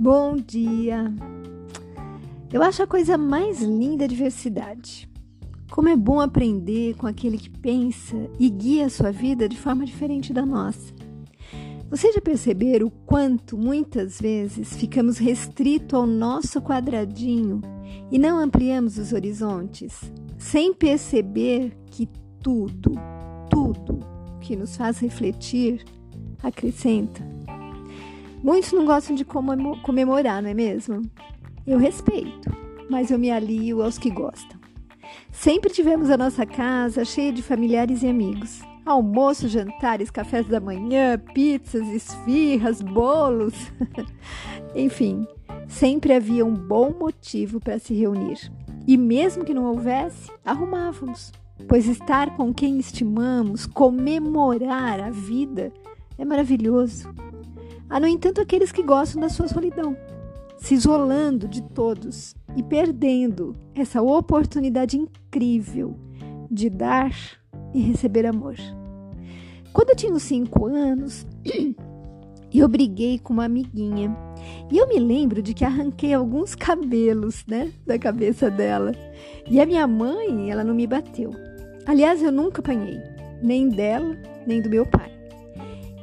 Bom dia! Eu acho a coisa mais linda a diversidade. Como é bom aprender com aquele que pensa e guia a sua vida de forma diferente da nossa. Vocês já perceberam o quanto muitas vezes ficamos restritos ao nosso quadradinho e não ampliamos os horizontes, sem perceber que tudo, tudo que nos faz refletir acrescenta Muitos não gostam de comemorar, não é mesmo? Eu respeito, mas eu me alio aos que gostam. Sempre tivemos a nossa casa cheia de familiares e amigos. Almoços, jantares, cafés da manhã, pizzas, esfirras, bolos. Enfim, sempre havia um bom motivo para se reunir. E mesmo que não houvesse, arrumávamos. Pois estar com quem estimamos, comemorar a vida, é maravilhoso. Há, no entanto, aqueles que gostam da sua solidão, se isolando de todos e perdendo essa oportunidade incrível de dar e receber amor. Quando eu tinha uns cinco anos, eu briguei com uma amiguinha e eu me lembro de que arranquei alguns cabelos, né, da cabeça dela. E a minha mãe, ela não me bateu. Aliás, eu nunca apanhei, nem dela, nem do meu pai.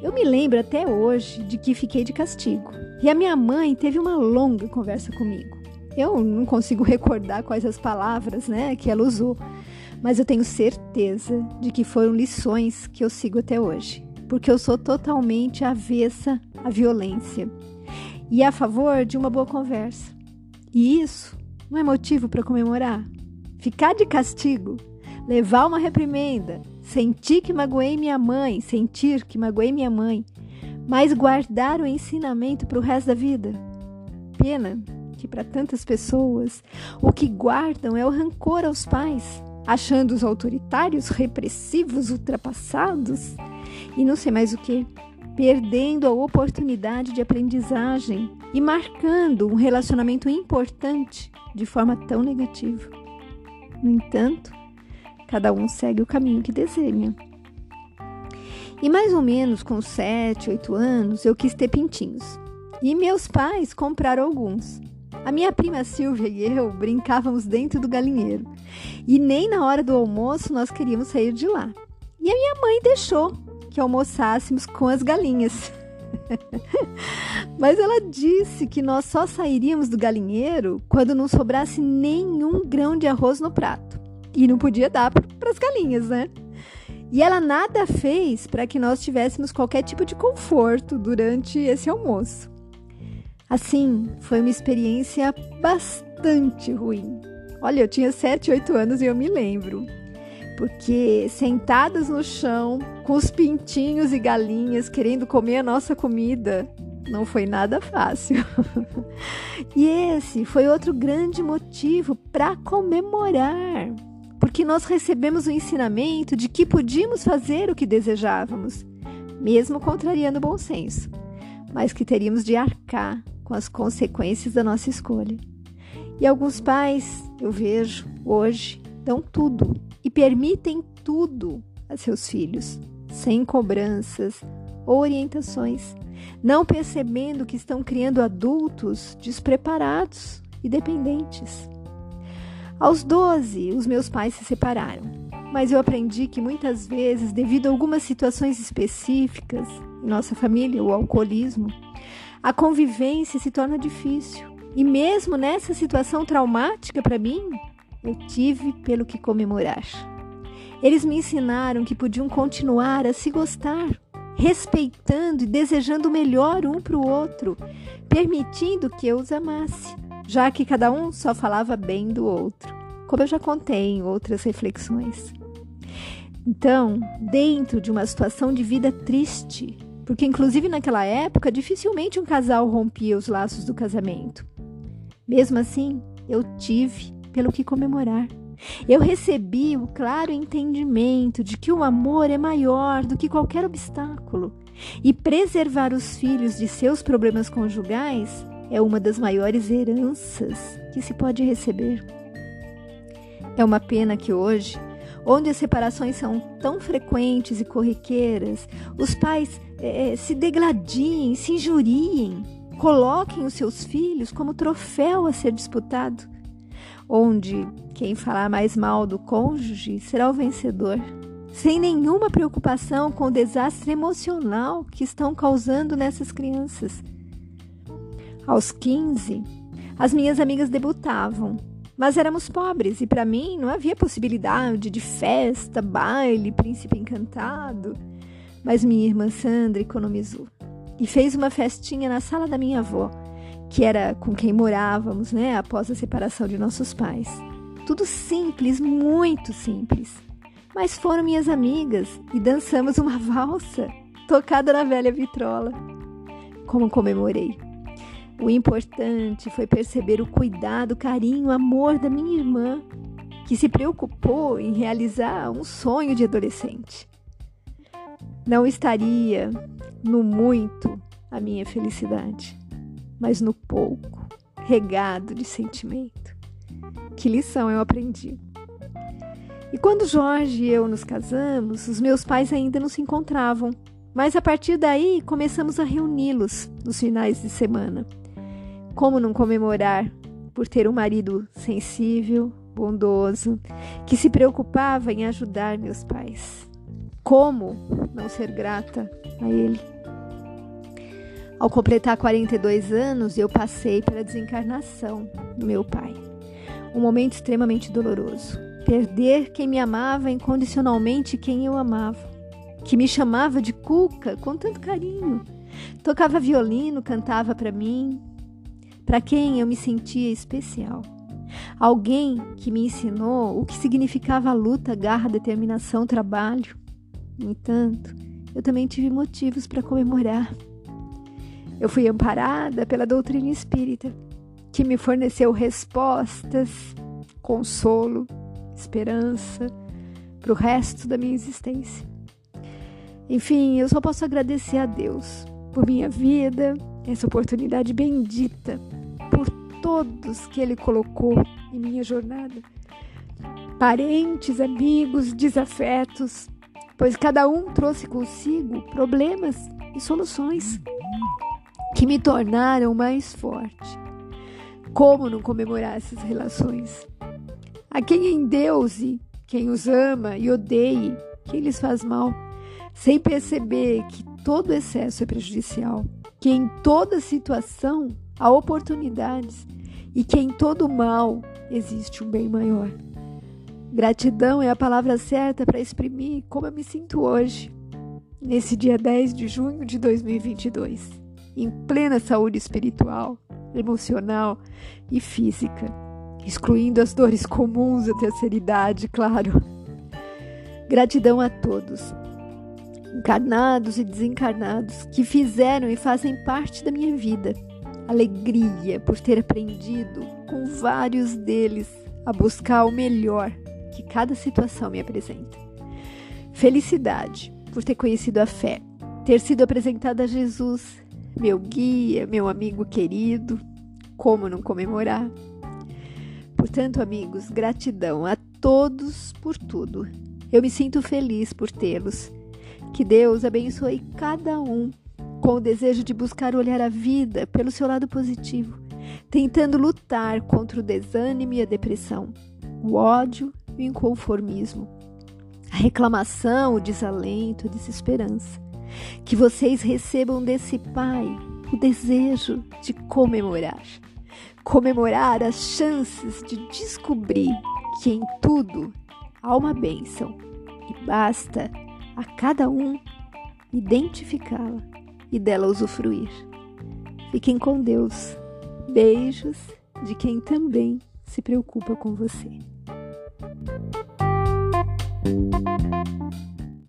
Eu me lembro até hoje de que fiquei de castigo. E a minha mãe teve uma longa conversa comigo. Eu não consigo recordar quais as palavras, né, que ela usou, mas eu tenho certeza de que foram lições que eu sigo até hoje, porque eu sou totalmente avessa à violência e a favor de uma boa conversa. E isso não é motivo para comemorar. Ficar de castigo, levar uma reprimenda, Sentir que magoei minha mãe, sentir que magoei minha mãe, mas guardar o ensinamento para o resto da vida. Pena que para tantas pessoas o que guardam é o rancor aos pais, achando os autoritários, repressivos, ultrapassados e não sei mais o que, perdendo a oportunidade de aprendizagem e marcando um relacionamento importante de forma tão negativa. No entanto, Cada um segue o caminho que desenha. E mais ou menos com 7, 8 anos, eu quis ter pintinhos. E meus pais compraram alguns. A minha prima Silvia e eu brincávamos dentro do galinheiro. E nem na hora do almoço nós queríamos sair de lá. E a minha mãe deixou que almoçássemos com as galinhas. Mas ela disse que nós só sairíamos do galinheiro quando não sobrasse nenhum grão de arroz no prato e não podia dar para as galinhas, né? E ela nada fez para que nós tivéssemos qualquer tipo de conforto durante esse almoço. Assim, foi uma experiência bastante ruim. Olha, eu tinha 7, 8 anos e eu me lembro. Porque sentadas no chão, com os pintinhos e galinhas querendo comer a nossa comida, não foi nada fácil. e esse foi outro grande motivo para comemorar porque nós recebemos o ensinamento de que podíamos fazer o que desejávamos, mesmo contrariando o bom senso, mas que teríamos de arcar com as consequências da nossa escolha. E alguns pais, eu vejo hoje, dão tudo e permitem tudo a seus filhos, sem cobranças ou orientações, não percebendo que estão criando adultos despreparados e dependentes. Aos 12, os meus pais se separaram, mas eu aprendi que muitas vezes, devido a algumas situações específicas em nossa família, o alcoolismo, a convivência se torna difícil. E mesmo nessa situação traumática para mim, eu tive pelo que comemorar. Eles me ensinaram que podiam continuar a se gostar, respeitando e desejando o melhor um para o outro, permitindo que eu os amasse já que cada um só falava bem do outro, como eu já contei em outras reflexões. Então, dentro de uma situação de vida triste, porque inclusive naquela época dificilmente um casal rompia os laços do casamento. Mesmo assim, eu tive pelo que comemorar. Eu recebi o claro entendimento de que o amor é maior do que qualquer obstáculo e preservar os filhos de seus problemas conjugais é uma das maiores heranças que se pode receber. É uma pena que hoje, onde as separações são tão frequentes e corriqueiras, os pais é, se degladiem, se injuriem, coloquem os seus filhos como troféu a ser disputado, onde quem falar mais mal do cônjuge será o vencedor, sem nenhuma preocupação com o desastre emocional que estão causando nessas crianças. Aos 15, as minhas amigas debutavam, mas éramos pobres e para mim não havia possibilidade de festa, baile, príncipe encantado. Mas minha irmã Sandra economizou e fez uma festinha na sala da minha avó, que era com quem morávamos, né, após a separação de nossos pais. Tudo simples, muito simples. Mas foram minhas amigas e dançamos uma valsa tocada na velha vitrola. Como comemorei. O importante foi perceber o cuidado, carinho, amor da minha irmã, que se preocupou em realizar um sonho de adolescente. Não estaria no muito a minha felicidade, mas no pouco, regado de sentimento. Que lição eu aprendi. E quando Jorge e eu nos casamos, os meus pais ainda não se encontravam, mas a partir daí começamos a reuni-los nos finais de semana. Como não comemorar por ter um marido sensível, bondoso, que se preocupava em ajudar meus pais? Como não ser grata a ele? Ao completar 42 anos, eu passei pela desencarnação do meu pai. Um momento extremamente doloroso. Perder quem me amava incondicionalmente, quem eu amava. Que me chamava de Cuca com tanto carinho. Tocava violino, cantava para mim, para quem eu me sentia especial. Alguém que me ensinou o que significava luta, garra, determinação, trabalho. No entanto, eu também tive motivos para comemorar. Eu fui amparada pela doutrina espírita, que me forneceu respostas, consolo, esperança para o resto da minha existência. Enfim, eu só posso agradecer a Deus por minha vida, essa oportunidade bendita, todos que Ele colocou em minha jornada. Parentes, amigos, desafetos, pois cada um trouxe consigo problemas e soluções que me tornaram mais forte. Como não comemorar essas relações? A quem endeuse quem os ama e odeie quem lhes faz mal, sem perceber que todo excesso é prejudicial, que em toda situação há oportunidades e que em todo mal existe um bem maior. Gratidão é a palavra certa para exprimir como eu me sinto hoje, nesse dia 10 de junho de 2022 em plena saúde espiritual, emocional e física, excluindo as dores comuns da terceira idade, claro. Gratidão a todos, encarnados e desencarnados, que fizeram e fazem parte da minha vida. Alegria por ter aprendido com vários deles a buscar o melhor que cada situação me apresenta. Felicidade por ter conhecido a fé, ter sido apresentada a Jesus meu guia, meu amigo querido. Como não comemorar? Portanto, amigos, gratidão a todos por tudo. Eu me sinto feliz por tê-los. Que Deus abençoe cada um com o desejo de buscar olhar a vida pelo seu lado positivo, tentando lutar contra o desânimo e a depressão, o ódio e o inconformismo, a reclamação, o desalento, a desesperança. Que vocês recebam desse Pai o desejo de comemorar. Comemorar as chances de descobrir que em tudo há uma bênção e basta a cada um identificá-la e dela usufruir. Fiquem com Deus. Beijos de quem também se preocupa com você.